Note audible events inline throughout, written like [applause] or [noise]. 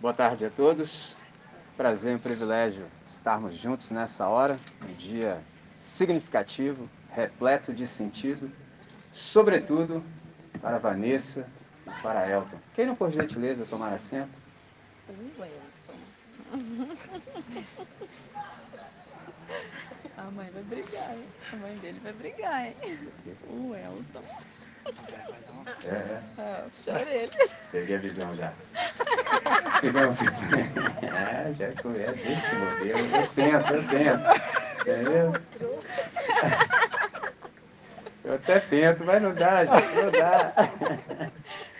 Boa tarde a todos. Prazer e privilégio estarmos juntos nessa hora, um dia significativo, repleto de sentido, sobretudo para Vanessa e para Elton. Queiram, por gentileza, tomar assento? O Elton. A mãe vai brigar, hein? A mãe dele vai brigar, hein? O Elton. É, é. Ah, puxa ele. Peguei a visão já. Sigam, sigam. É, já é desse modelo. Eu tento, eu tento. Entendeu? Eu até tento, mas não dá, gente, não dá.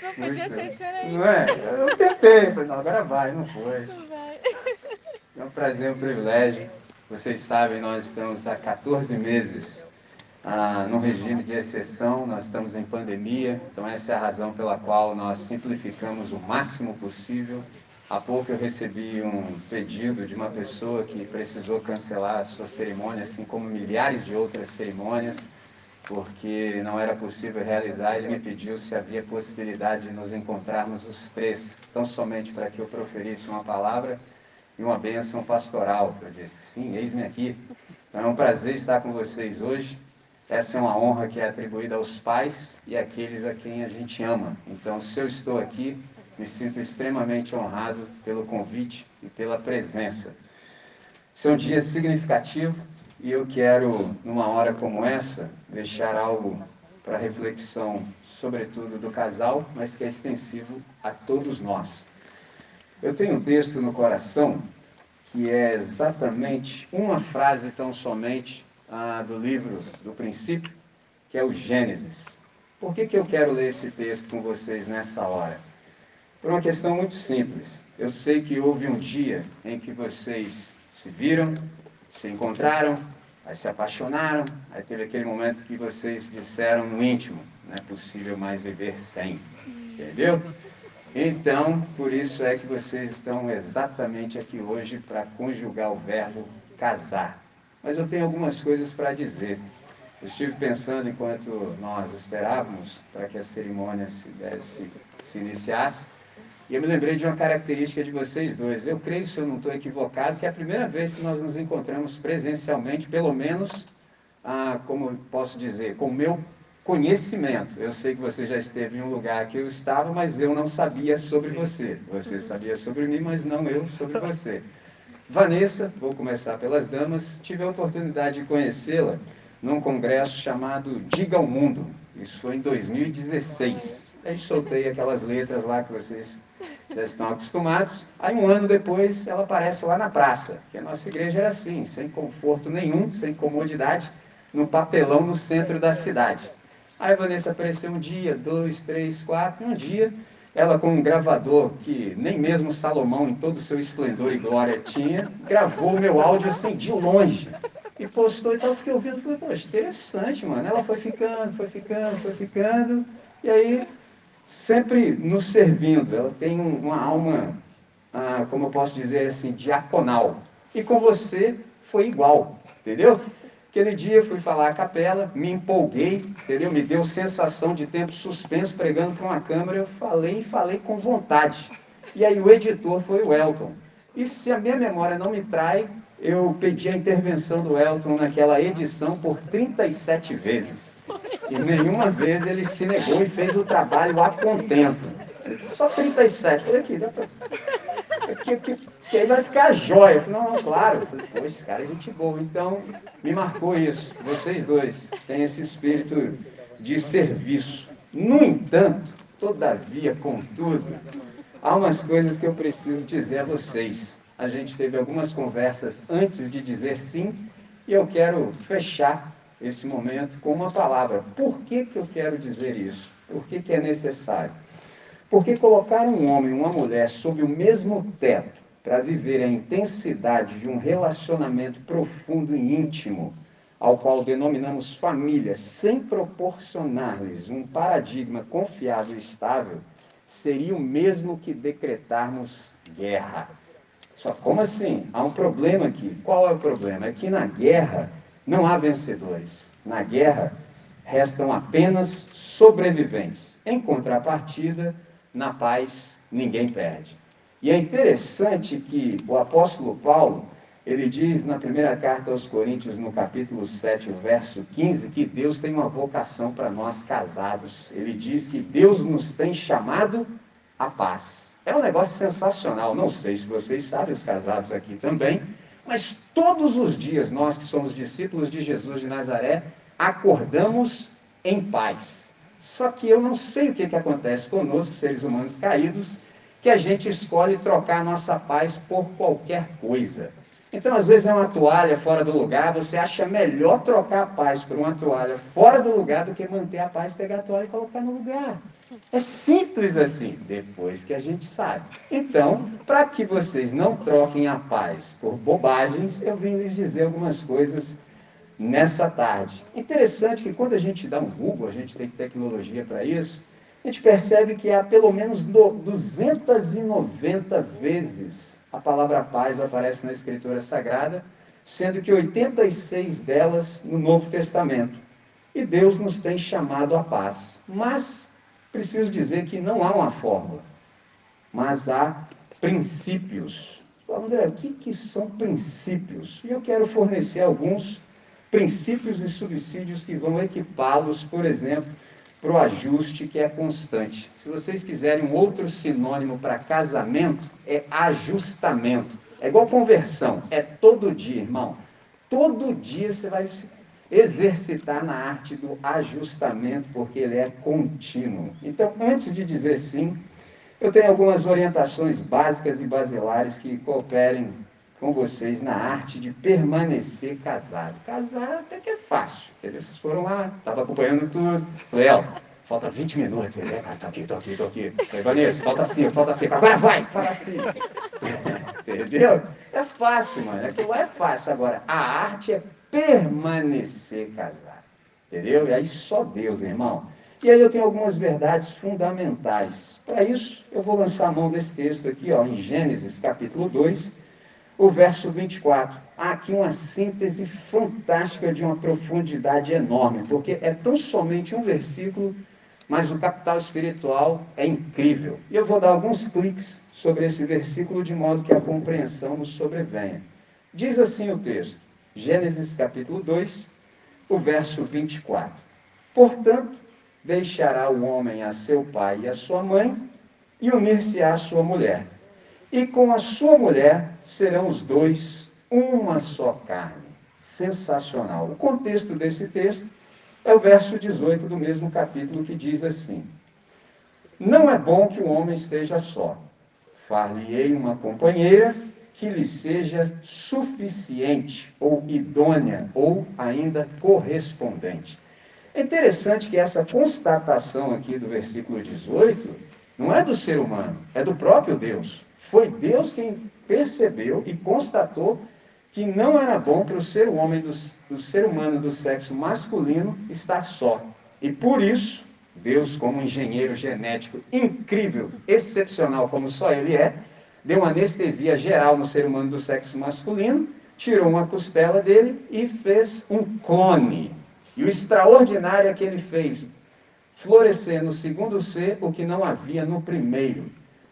Não podia Muito. ser diferente. Não é? Eu tentei, falei, não, agora vai, não foi. Não vai. É um prazer, um privilégio. Vocês sabem, nós estamos há 14 meses ah, num regime de exceção, nós estamos em pandemia, então essa é a razão pela qual nós simplificamos o máximo possível. Há pouco eu recebi um pedido de uma pessoa que precisou cancelar a sua cerimônia, assim como milhares de outras cerimônias, porque não era possível realizar. Ele me pediu se havia possibilidade de nos encontrarmos os três, tão somente para que eu proferisse uma palavra e uma bênção pastoral. Eu disse, sim, eis-me aqui. Então é um prazer estar com vocês hoje. Essa é uma honra que é atribuída aos pais e àqueles a quem a gente ama. Então, se eu estou aqui, me sinto extremamente honrado pelo convite e pela presença. Esse é um dia significativo e eu quero, numa hora como essa, deixar algo para reflexão, sobretudo do casal, mas que é extensivo a todos nós. Eu tenho um texto no coração que é exatamente uma frase tão somente ah, do livro do princípio, que é o Gênesis. Por que, que eu quero ler esse texto com vocês nessa hora? Por uma questão muito simples. Eu sei que houve um dia em que vocês se viram, se encontraram, aí se apaixonaram, aí teve aquele momento que vocês disseram no íntimo, não é possível mais viver sem. Entendeu? Então, por isso é que vocês estão exatamente aqui hoje para conjugar o verbo casar. Mas eu tenho algumas coisas para dizer. Eu estive pensando enquanto nós esperávamos para que a cerimônia se, se, se iniciasse, e eu me lembrei de uma característica de vocês dois. Eu creio, se eu não estou equivocado, que é a primeira vez que nós nos encontramos presencialmente, pelo menos, ah, como posso dizer, com o meu conhecimento. Eu sei que você já esteve em um lugar que eu estava, mas eu não sabia sobre você. Você sabia sobre mim, mas não eu sobre você. Vanessa, vou começar pelas damas, tive a oportunidade de conhecê-la num congresso chamado Diga ao Mundo. Isso foi em 2016. Aí soltei aquelas letras lá que vocês já estão acostumados. Aí um ano depois ela aparece lá na praça, que a nossa igreja era assim, sem conforto nenhum, sem comodidade, no papelão no centro da cidade. Aí a Vanessa apareceu um dia, dois, três, quatro, um dia ela com um gravador que nem mesmo Salomão, em todo o seu esplendor e glória, tinha, gravou o meu áudio assim, de longe. E postou, então eu fiquei ouvindo, falei, poxa, interessante, mano. Ela foi ficando, foi ficando, foi ficando, e aí sempre nos servindo. Ela tem uma alma, ah, como eu posso dizer assim, diaconal. E com você foi igual, entendeu? Aquele dia fui falar a capela, me empolguei, entendeu? Me deu sensação de tempo suspenso pregando para uma câmera. Eu falei e falei com vontade. E aí o editor foi o Elton. E se a minha memória não me trai, eu pedi a intervenção do Elton naquela edição por 37 vezes. E nenhuma vez ele se negou e fez o trabalho a contento. Só 37. Falei aqui, dá pra... que, que, que aí vai ficar jóia. Falei, não, claro. Falei, esse cara é gente boa. Então, me marcou isso. Vocês dois têm esse espírito de serviço. No entanto, todavia, contudo, há umas coisas que eu preciso dizer a vocês. A gente teve algumas conversas antes de dizer sim, e eu quero fechar esse momento com uma palavra. Por que, que eu quero dizer isso? Por que, que é necessário? Porque colocar um homem e uma mulher sob o mesmo teto para viver a intensidade de um relacionamento profundo e íntimo, ao qual denominamos família, sem proporcionar-lhes um paradigma confiável e estável, seria o mesmo que decretarmos guerra. Só como assim? Há um problema aqui. Qual é o problema? É que na guerra Não há vencedores. Na guerra, restam apenas sobreviventes. Em contrapartida, na paz, ninguém perde. E é interessante que o apóstolo Paulo, ele diz na primeira carta aos Coríntios, no capítulo 7, verso 15, que Deus tem uma vocação para nós casados. Ele diz que Deus nos tem chamado à paz. É um negócio sensacional. Não sei se vocês sabem, os casados aqui também, mas todos os dias nós que somos discípulos de Jesus de Nazaré, acordamos em paz. Só que eu não sei o que, que acontece conosco, seres humanos caídos, que a gente escolhe trocar a nossa paz por qualquer coisa. Então, às vezes, é uma toalha fora do lugar, você acha melhor trocar a paz por uma toalha fora do lugar do que manter a paz, pegar a toalha e colocar no lugar. É simples assim, depois que a gente sabe. Então, para que vocês não troquem a paz por bobagens, eu vim lhes dizer algumas coisas nessa tarde. Interessante que quando a gente dá um Google, a gente tem tecnologia para isso, a gente percebe que há pelo menos 290 vezes a palavra paz aparece na Escritura Sagrada, sendo que 86 delas no Novo Testamento. E Deus nos tem chamado à paz. Mas preciso dizer que não há uma fórmula, mas há princípios. André, o que, que são princípios? E eu quero fornecer alguns princípios e subsídios que vão equipá-los, por exemplo, para o ajuste que é constante. Se vocês quiserem um outro sinônimo para casamento, é ajustamento. É igual conversão, é todo dia, irmão. Todo dia você vai se exercitar na arte do ajustamento, porque ele é contínuo. Então, antes de dizer sim, eu tenho algumas orientações básicas e basilares que cooperem com vocês na arte de permanecer casado. Casar até que é fácil. Entendeu? Vocês foram lá, estava acompanhando tudo. Léo, falta 20 minutos. Ele, é, cara, tá aqui, tô aqui, tô aqui. Aí, Vanessa, falta 5, falta 5. Agora vai, fala assim. [laughs] Entendeu? É fácil, mano. Aquilo lá é fácil. Agora, a arte é permanecer casado. Entendeu? E aí só Deus, irmão. E aí eu tenho algumas verdades fundamentais. Para isso, eu vou lançar a mão desse texto aqui, ó, em Gênesis capítulo 2, o verso 24. Há aqui uma síntese fantástica de uma profundidade enorme, porque é tão somente um versículo, mas o capital espiritual é incrível. E eu vou dar alguns cliques sobre esse versículo de modo que a compreensão nos sobrevenha. Diz assim o texto, Gênesis capítulo 2, o verso 24. Portanto, deixará o homem a seu pai e a sua mãe, e unir-se à sua mulher e com a sua mulher serão os dois uma só carne. Sensacional. O contexto desse texto é o verso 18 do mesmo capítulo que diz assim: Não é bom que o homem esteja só. Far-lhe-ei uma companheira que lhe seja suficiente, ou idônea, ou ainda correspondente. É interessante que essa constatação aqui do versículo 18 não é do ser humano, é do próprio Deus. Foi Deus quem percebeu e constatou que não era bom para o ser, homem do, do ser humano do sexo masculino estar só. E por isso, Deus, como engenheiro genético incrível, excepcional como só ele é, deu uma anestesia geral no ser humano do sexo masculino, tirou uma costela dele e fez um clone. E o extraordinário é que ele fez florescer no segundo ser o que não havia no primeiro.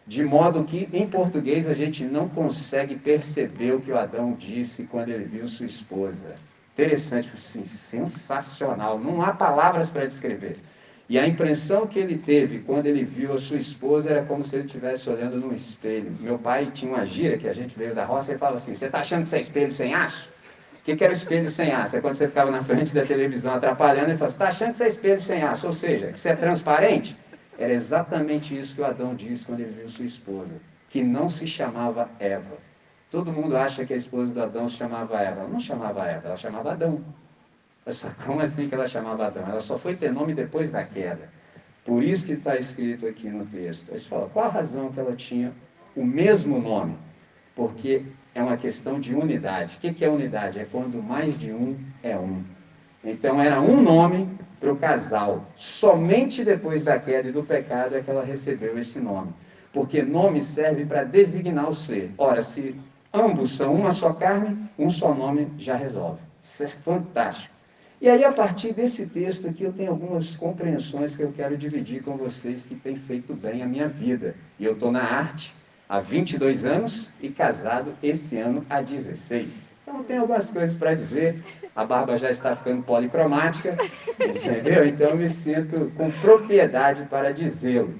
De modo que, em português, a gente não consegue perceber o que o Adão disse quando ele viu sua esposa. Interessante, assim, sensacional. Não há palavras para descrever. E a impressão que ele teve quando ele viu a sua esposa era como se ele estivesse olhando num espelho. Meu pai tinha uma gira que a gente veio da roça e falava assim: Você está achando que você é espelho sem aço? Que, que era o espelho sem aço? É quando você ficava na frente da televisão atrapalhando e falava: está achando que você é espelho sem aço? Ou seja, que você é transparente? Era exatamente isso que o Adão disse quando ele viu sua esposa, que não se chamava Eva. Todo mundo acha que a esposa do Adão se chamava Eva. Ela não chamava Eva, ela chamava Adão. [laughs] Como assim que ela chamava Adão? Ela só foi ter nome depois da queda. Por isso que está escrito aqui no texto. Aí você fala, qual a razão que ela tinha o mesmo nome? Porque é uma questão de unidade. O que é unidade? É quando mais de um é um. Então era um nome para o casal. Somente depois da queda e do pecado é que ela recebeu esse nome. Porque nome serve para designar o ser. Ora, se ambos são uma só carne, um só nome já resolve. Isso é fantástico. E aí, a partir desse texto aqui, eu tenho algumas compreensões que eu quero dividir com vocês que têm feito bem a minha vida. E eu estou na arte há 22 anos e casado esse ano há 16. Então, tem algumas coisas para dizer. A barba já está ficando policromática, [laughs] entendeu? Então, me sinto com propriedade para dizê-lo.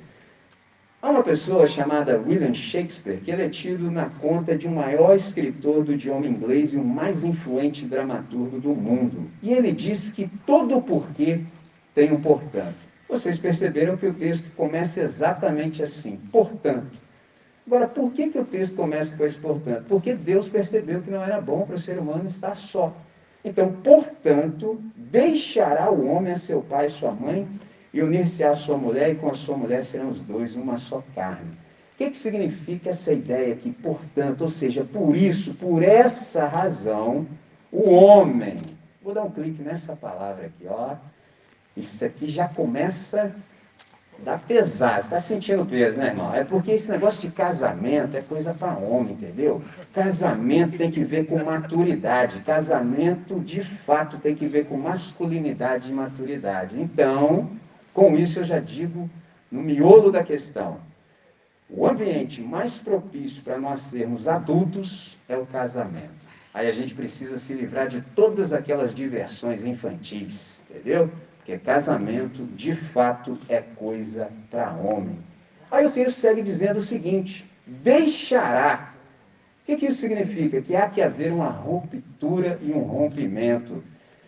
Há uma pessoa chamada William Shakespeare, que ele é tido na conta de um maior escritor do idioma inglês e o mais influente dramaturgo do mundo. E ele diz que todo porquê tem um portanto. Vocês perceberam que o texto começa exatamente assim, portanto. Agora, por que, que o texto começa com esse portanto? Porque Deus percebeu que não era bom para o ser humano estar só. Então, portanto, deixará o homem a seu pai e sua mãe e unir-se à sua mulher, e com a sua mulher serão os dois uma só carne. O que, que significa essa ideia aqui? Portanto, ou seja, por isso, por essa razão, o homem. Vou dar um clique nessa palavra aqui, ó. Isso aqui já começa dar pesado. Você está sentindo peso, né, irmão? É porque esse negócio de casamento é coisa para homem, entendeu? Casamento tem que ver com maturidade. Casamento, de fato, tem que ver com masculinidade e maturidade. Então, com isso, eu já digo no miolo da questão: o ambiente mais propício para nós sermos adultos é o casamento. Aí a gente precisa se livrar de todas aquelas diversões infantis, entendeu? Porque casamento, de fato, é coisa para homem. Aí o texto segue dizendo o seguinte: deixará. O que, que isso significa? Que há que haver uma ruptura e um rompimento.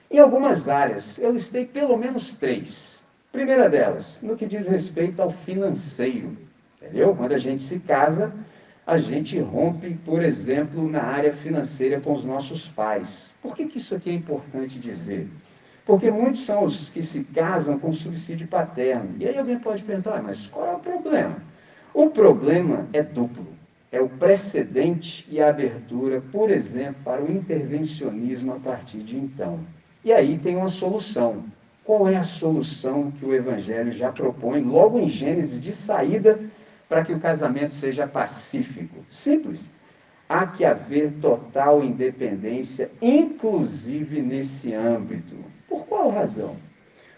Em algumas áreas, eu listei pelo menos três. Primeira delas, no que diz respeito ao financeiro. Entendeu? Quando a gente se casa, a gente rompe, por exemplo, na área financeira com os nossos pais. Por que, que isso aqui é importante dizer? Porque muitos são os que se casam com subsídio paterno. E aí alguém pode perguntar, ah, mas qual é o problema? O problema é duplo. É o precedente e a abertura, por exemplo, para o intervencionismo a partir de então. E aí tem uma solução. Qual é a solução que o Evangelho já propõe logo em Gênesis de saída para que o casamento seja pacífico? Simples. Há que haver total independência, inclusive nesse âmbito. Por qual razão?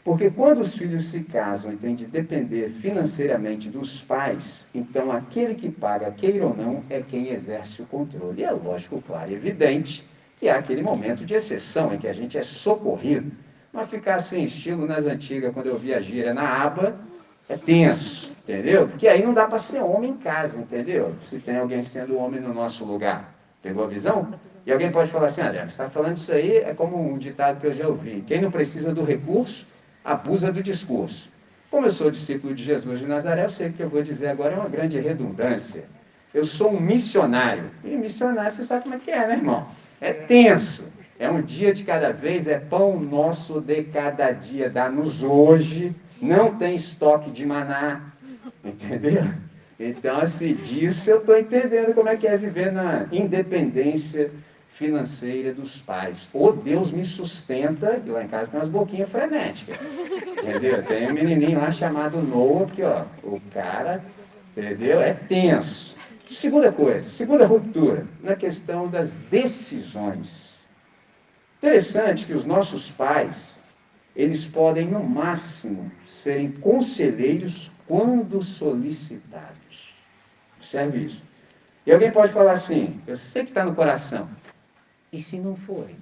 Porque quando os filhos se casam e têm de depender financeiramente dos pais, então aquele que paga, queira ou não, é quem exerce o controle. E é lógico, claro e evidente que há aquele momento de exceção em que a gente é socorrido mas ficar sem estilo nas antigas, quando eu via gíria na aba, é tenso, entendeu? Porque aí não dá para ser homem em casa, entendeu? Se tem alguém sendo homem no nosso lugar. Pegou a visão? E alguém pode falar assim, André, você está falando isso aí, é como um ditado que eu já ouvi. Quem não precisa do recurso, abusa do discurso. Como eu sou discípulo de Jesus de Nazaré, eu sei que o que eu vou dizer agora é uma grande redundância. Eu sou um missionário. E missionário, você sabe como é que é, né, irmão? É tenso. É um dia de cada vez, é pão nosso de cada dia, dá-nos hoje, não tem estoque de maná, entendeu? Então, assim, disso eu estou entendendo como é que é viver na independência financeira dos pais. Ou Deus me sustenta, e lá em casa tem umas boquinhas frenéticas, entendeu? Tem um menininho lá chamado Noah, que, ó, o cara, entendeu? É tenso. Segunda coisa, segunda ruptura, na questão das decisões. Interessante que os nossos pais, eles podem, no máximo, serem conselheiros quando solicitados. Observe isso. E alguém pode falar assim, eu sei que está no coração, e se não forem?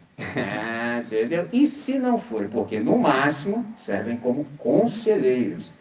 Entendeu? E se não forem? Porque, no máximo, servem como conselheiros.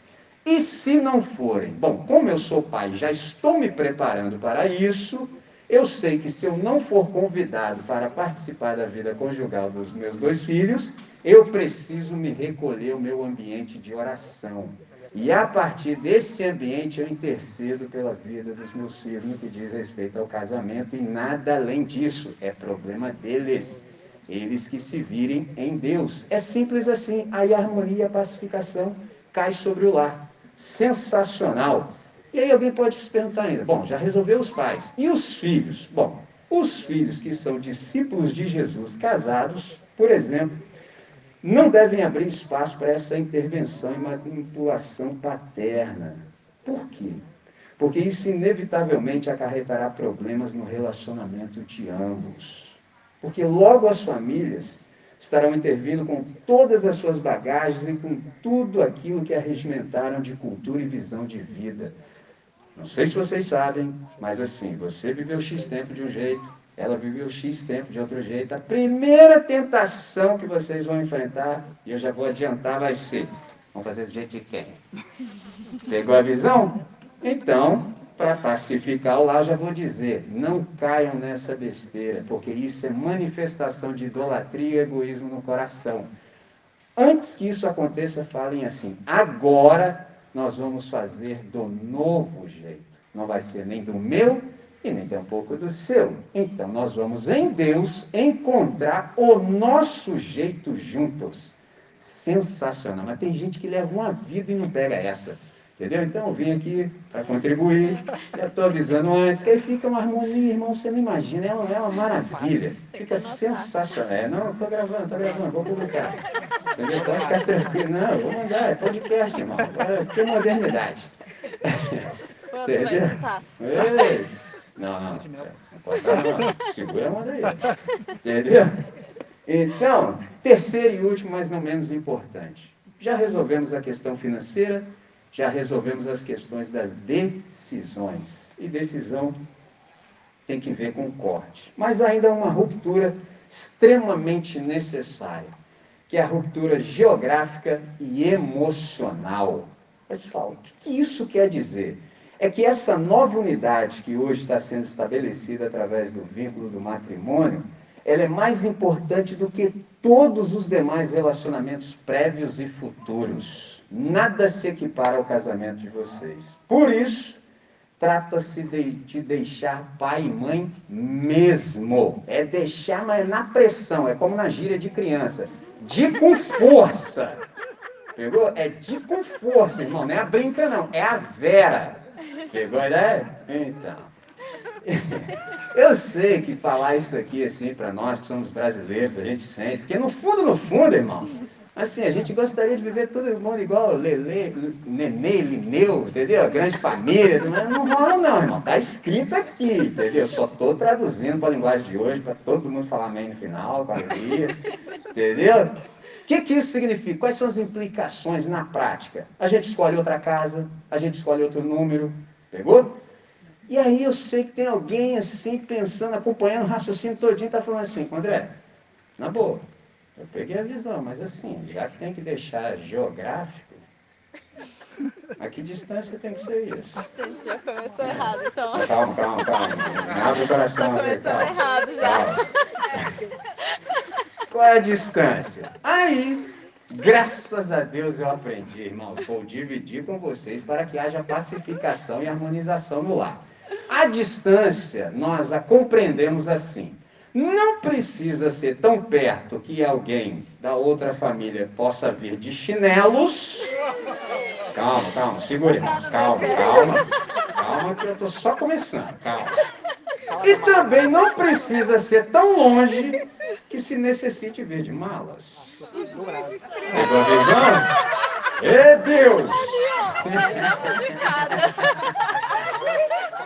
E se não forem? Bom, como eu sou pai, já estou me preparando para isso, eu sei que se eu não for convidado para participar da vida conjugal dos meus dois filhos, eu preciso me recolher ao meu ambiente de oração. E a partir desse ambiente eu intercedo pela vida dos meus filhos no que diz respeito ao casamento e nada além disso. É problema deles. Eles que se virem em Deus. É simples assim. Aí a harmonia a pacificação cai sobre o lar. Sensacional. E aí alguém pode se perguntar ainda, bom, já resolveu os pais. E os filhos? Bom, os filhos que são discípulos de Jesus, casados, por exemplo, não devem abrir espaço para essa intervenção e manipulação paterna. Por quê? Porque isso inevitavelmente acarretará problemas no relacionamento de ambos. Porque logo as famílias estarão intervindo com todas as suas bagagens e com tudo aquilo que arregimentaram de cultura e visão de vida. Não sei se vocês sabem, mas assim, você viveu X tempo de um jeito, ela viveu X tempo de outro jeito. A primeira tentação que vocês vão enfrentar, e eu já vou adiantar, vai ser: vamos fazer do jeito de quem? [laughs] Pegou a visão? Então, para pacificar lá, já vou dizer: não caiam nessa besteira, porque isso é manifestação de idolatria e egoísmo no coração. Antes que isso aconteça, falem assim: agora nós vamos fazer do novo jeito. Não vai ser nem do meu e nem tampouco do seu. Então nós vamos em Deus encontrar o nosso jeito juntos. Sensacional. Mas tem gente que leva uma vida e não pega essa. Entendeu? Então eu vim aqui para contribuir. Já estou avisando antes, que aí fica uma harmonia, irmão. Você não imagina, é uma, é uma maravilha. Fica sensacional. É, não, estou gravando, estou gravando, vou publicar. Entendeu? Pode ficar tranquilo. Não, vou mandar, é podcast, irmão. Agora tem modernidade. Entendeu? Ei. Não, não. Não pode dar, não. Segura a mão daí. Entendeu? Então, terceiro e último, mas não menos importante. Já resolvemos a questão financeira, já resolvemos as questões das decisões. E decisão tem que ver com corte. Mas ainda há uma ruptura extremamente necessária, que é a ruptura geográfica e emocional. Pessoal, o que isso quer dizer? É que essa nova unidade que hoje está sendo estabelecida através do vínculo do matrimônio, ela é mais importante do que todos os demais relacionamentos prévios e futuros. Nada se equipara ao casamento de vocês. Por isso, trata-se de, de, deixar pai e mãe mesmo. É deixar, mas é na pressão, é como na gíria de criança. De com força. Pegou? É de com força, irmão. Não é a brinca, não. É a vera. Pegou a ideia? Então. [laughs] Eu sei que falar isso aqui, assim, para nós que somos brasileiros, a gente sente, porque no fundo, no fundo, irmão, assim, a gente gostaria de viver todo mundo igual Lele, Nenê, Lineu, entendeu? Grande família, mas não rola não, irmão. Tá escrito aqui, entendeu? Só tô traduzindo para a linguagem de hoje, para todo mundo falar amém no final, com alegria, entendeu? O que, que isso significa? Quais são as implicações na prática? A gente escolhe outra casa, a gente escolhe outro número, Pegou? E aí eu sei que tem alguém assim pensando, acompanhando o raciocínio todinho, está falando assim, André, na boa, eu peguei a visão, mas assim, já que tem que deixar geográfico, a que distância tem que ser isso? Gente, já começou errado, então. Calma, calma, calma. Abre o coração. Já começou errado já. Calma. [laughs] Qual é a distância? Aí, Graças a Deus eu aprendi, irmão. Vou dividir com vocês para que haja pacificação e harmonização no lar. A distância, nós a compreendemos assim. Não precisa ser tão perto que alguém da outra família possa vir de chinelos. Calma, calma, irmãos. Calma, calma. Calma, que eu estou só começando. Calma. E também não precisa ser tão longe que se necessite vir de malas. Pegou a visão? Ê Deus!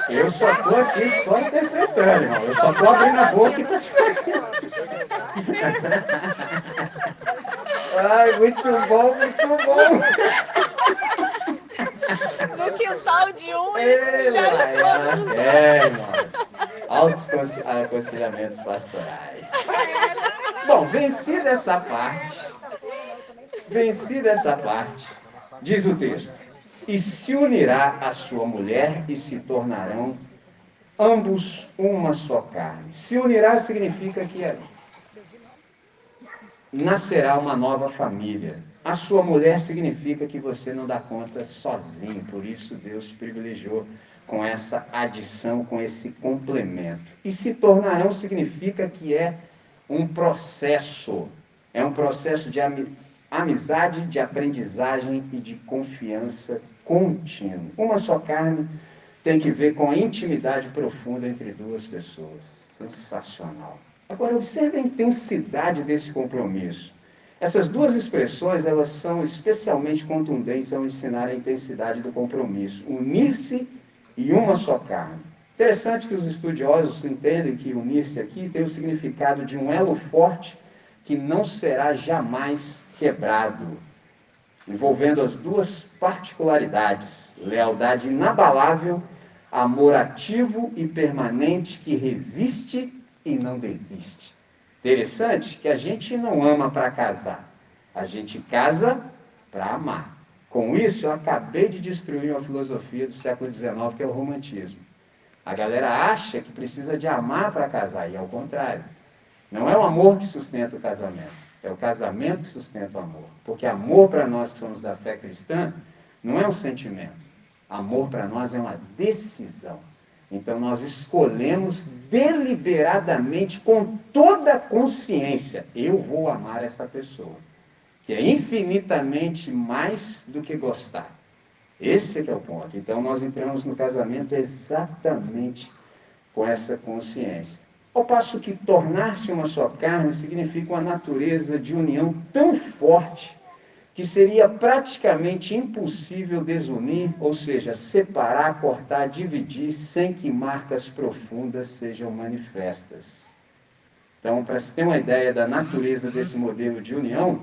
Eu só estou aqui só interpretando, irmão. Eu só estou abrindo a boca e está saindo. Ai, muito bom, muito bom. No quintal de um. É, é, irmão. Altos aconselhamentos pastorais. Bom, vencida essa parte, vencida essa parte, diz o texto, e se unirá a sua mulher e se tornarão ambos uma só carne. Se unirá significa que nascerá uma nova família. A sua mulher significa que você não dá conta sozinho, por isso Deus privilegiou com essa adição, com esse complemento. E se tornarão significa que é um processo. É um processo de amizade, de aprendizagem e de confiança contínuo. Uma só carne tem que ver com a intimidade profunda entre duas pessoas. Sensacional. Agora observe a intensidade desse compromisso. Essas duas expressões, elas são especialmente contundentes ao ensinar a intensidade do compromisso. Unir-se e uma só carne. Interessante que os estudiosos entendem que unir-se aqui tem o significado de um elo forte que não será jamais quebrado, envolvendo as duas particularidades: lealdade inabalável, amor ativo e permanente que resiste e não desiste. Interessante que a gente não ama para casar, a gente casa para amar. Com isso, eu acabei de destruir uma filosofia do século XIX, que é o romantismo. A galera acha que precisa de amar para casar, e é o contrário. Não é o amor que sustenta o casamento, é o casamento que sustenta o amor. Porque amor para nós que somos da fé cristã não é um sentimento. Amor para nós é uma decisão. Então nós escolhemos deliberadamente, com toda a consciência, eu vou amar essa pessoa, que é infinitamente mais do que gostar. Esse é o ponto. Então nós entramos no casamento exatamente com essa consciência. Ao passo que tornar-se uma só carne significa uma natureza de união tão forte que seria praticamente impossível desunir, ou seja, separar, cortar, dividir, sem que marcas profundas sejam manifestas. Então, para se ter uma ideia da natureza desse modelo de união,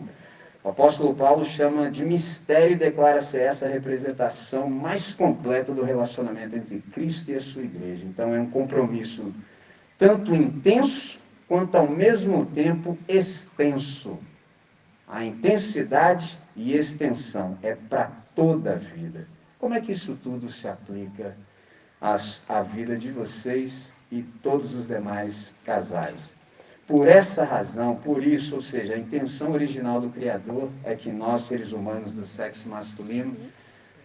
o apóstolo Paulo chama de mistério e declara-se essa representação mais completa do relacionamento entre Cristo e a sua igreja. Então, é um compromisso tanto intenso quanto ao mesmo tempo extenso. A intensidade e extensão é para toda a vida. Como é que isso tudo se aplica à vida de vocês e todos os demais casais? Por essa razão, por isso, ou seja, a intenção original do Criador é que nós, seres humanos do sexo masculino,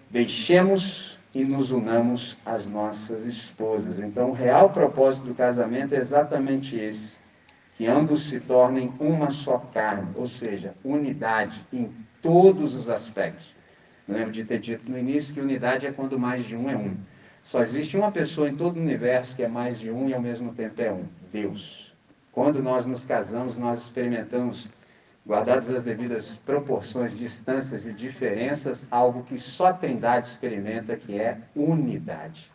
deixemos e nos unamos às nossas esposas. Então, o real propósito do casamento é exatamente esse: que ambos se tornem uma só carne, ou seja, unidade em todos os aspectos. Eu lembro de ter dito no início que unidade é quando mais de um é um. Só existe uma pessoa em todo o universo que é mais de um e ao mesmo tempo é um: Deus. Quando nós nos casamos, nós experimentamos guardadas as devidas proporções, distâncias e diferenças, algo que só a Trindade experimenta, que é unidade.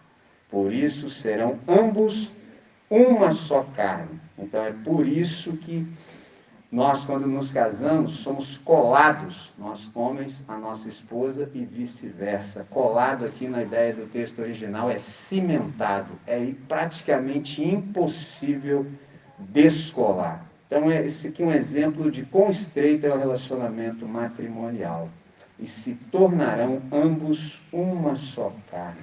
Por isso serão ambos uma só carne. Então é por isso que nós, quando nos casamos, somos colados, nós homens, a nossa esposa e vice-versa. Colado aqui na ideia do texto original é cimentado, é praticamente impossível descolar. Então, esse aqui é um exemplo de quão estreito é o relacionamento matrimonial. E se tornarão ambos uma só carne.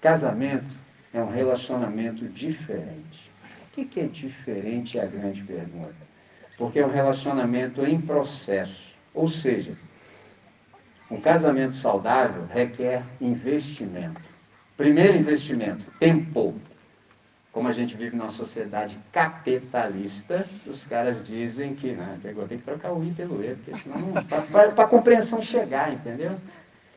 Casamento é um relacionamento diferente. O que é diferente é a grande pergunta. Porque é um relacionamento em processo. Ou seja, um casamento saudável requer investimento. Primeiro investimento, tempo como a gente vive numa sociedade capitalista, os caras dizem que né, tem que trocar o I pelo E, porque senão para a compreensão chegar, entendeu?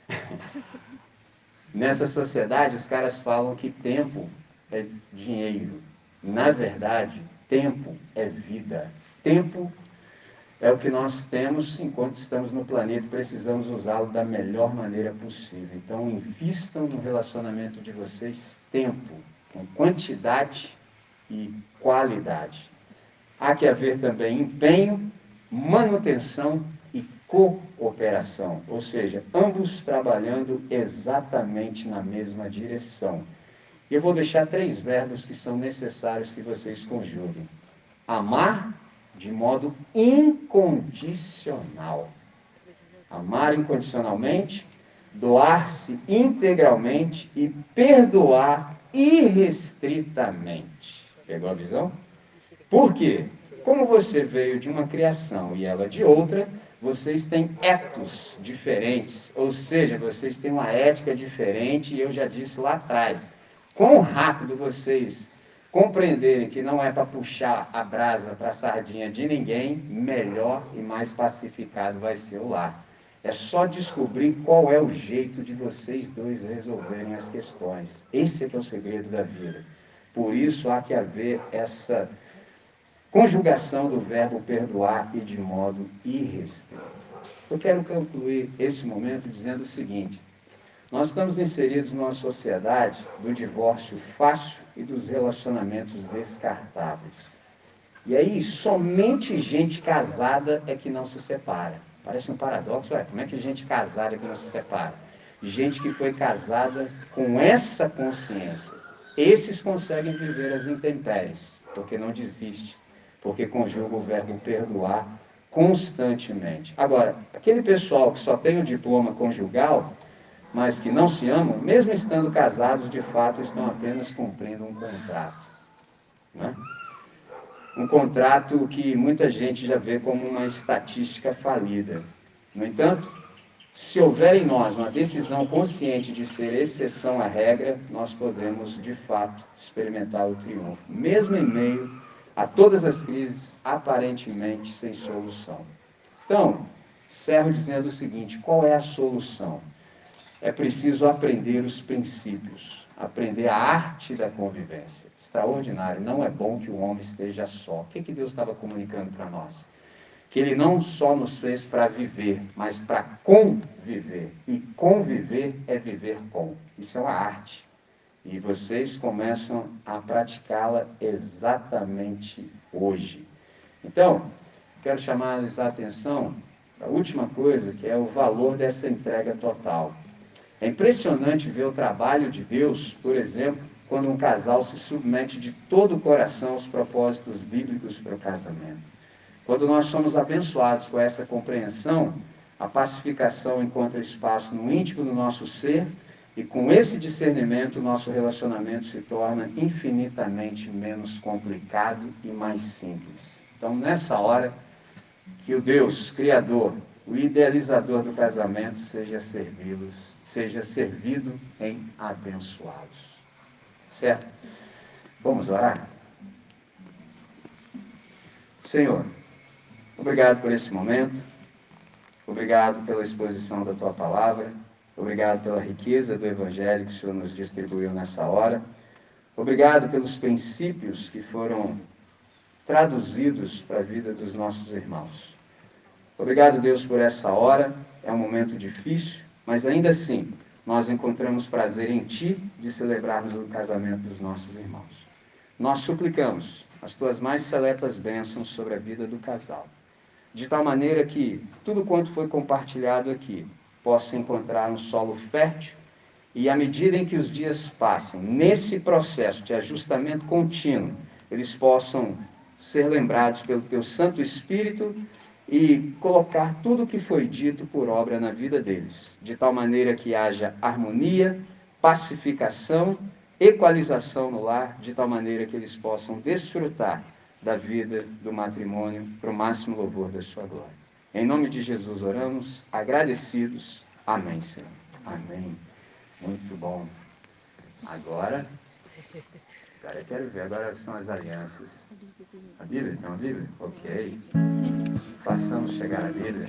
[laughs] Nessa sociedade, os caras falam que tempo é dinheiro. Na verdade, tempo é vida. Tempo é o que nós temos enquanto estamos no planeta precisamos usá-lo da melhor maneira possível. Então, invistam no relacionamento de vocês tempo com quantidade e qualidade. Há que haver também empenho, manutenção e cooperação, ou seja, ambos trabalhando exatamente na mesma direção. Eu vou deixar três verbos que são necessários que vocês conjuguem: amar de modo incondicional. Amar incondicionalmente, doar-se integralmente e perdoar irrestritamente. Pegou a visão? Por quê? Como você veio de uma criação e ela de outra, vocês têm etos diferentes, ou seja, vocês têm uma ética diferente, e eu já disse lá atrás. Quão rápido vocês compreenderem que não é para puxar a brasa para a sardinha de ninguém, melhor e mais pacificado vai ser o lar. É só descobrir qual é o jeito de vocês dois resolverem as questões. Esse é que é o segredo da vida. Por isso há que haver essa conjugação do verbo perdoar e de modo irrestrito. Eu quero concluir esse momento dizendo o seguinte: nós estamos inseridos numa sociedade do divórcio fácil e dos relacionamentos descartáveis. E aí, somente gente casada é que não se separa. Parece um paradoxo, ué, como é que gente casada que não se separa? Gente que foi casada com essa consciência. Esses conseguem viver as intempéries, porque não desiste, porque conjuga o verbo perdoar constantemente. Agora, aquele pessoal que só tem o diploma conjugal, mas que não se amam, mesmo estando casados, de fato estão apenas cumprindo um contrato. Né? Um contrato que muita gente já vê como uma estatística falida. No entanto, se houver em nós uma decisão consciente de ser exceção à regra, nós podemos, de fato, experimentar o triunfo, mesmo em meio a todas as crises aparentemente sem solução. Então, encerro dizendo o seguinte: qual é a solução? É preciso aprender os princípios, aprender a arte da convivência. Extraordinário. Não é bom que o homem esteja só. O que, que Deus estava comunicando para nós? Que Ele não só nos fez para viver, mas para conviver. E conviver é viver com. Isso é uma arte. E vocês começam a praticá-la exatamente hoje. Então, quero chamar-lhes a atenção a última coisa, que é o valor dessa entrega total. É impressionante ver o trabalho de Deus, por exemplo, quando um casal se submete de todo o coração aos propósitos bíblicos para o casamento. Quando nós somos abençoados com essa compreensão, a pacificação encontra espaço no íntimo do nosso ser e com esse discernimento, nosso relacionamento se torna infinitamente menos complicado e mais simples. Então, nessa hora, que o Deus Criador, o idealizador do casamento, seja servi-los seja servido em abençoados. Certo? Vamos orar? Senhor, obrigado por esse momento, obrigado pela exposição da tua palavra, obrigado pela riqueza do Evangelho que o Senhor nos distribuiu nessa hora, obrigado pelos princípios que foram traduzidos para a vida dos nossos irmãos. Obrigado, Deus, por essa hora, é um momento difícil, mas ainda assim, nós encontramos prazer em Ti de celebrarmos o casamento dos nossos irmãos. Nós suplicamos as Tuas mais seletas bênçãos sobre a vida do casal, de tal maneira que tudo quanto foi compartilhado aqui possa encontrar um solo fértil e à medida em que os dias passem, nesse processo de ajustamento contínuo, eles possam ser lembrados pelo Teu Santo Espírito e colocar tudo o que foi dito por obra na vida deles, de tal maneira que haja harmonia, pacificação, equalização no lar, de tal maneira que eles possam desfrutar da vida do matrimônio para o máximo louvor da sua glória. Em nome de Jesus oramos, agradecidos. Amém, Senhor. Amém. Muito bom. Agora, agora eu quero ver, agora são as alianças. A Bíblia? Tem uma Bíblia? Ok. Façamos chegar à Bíblia.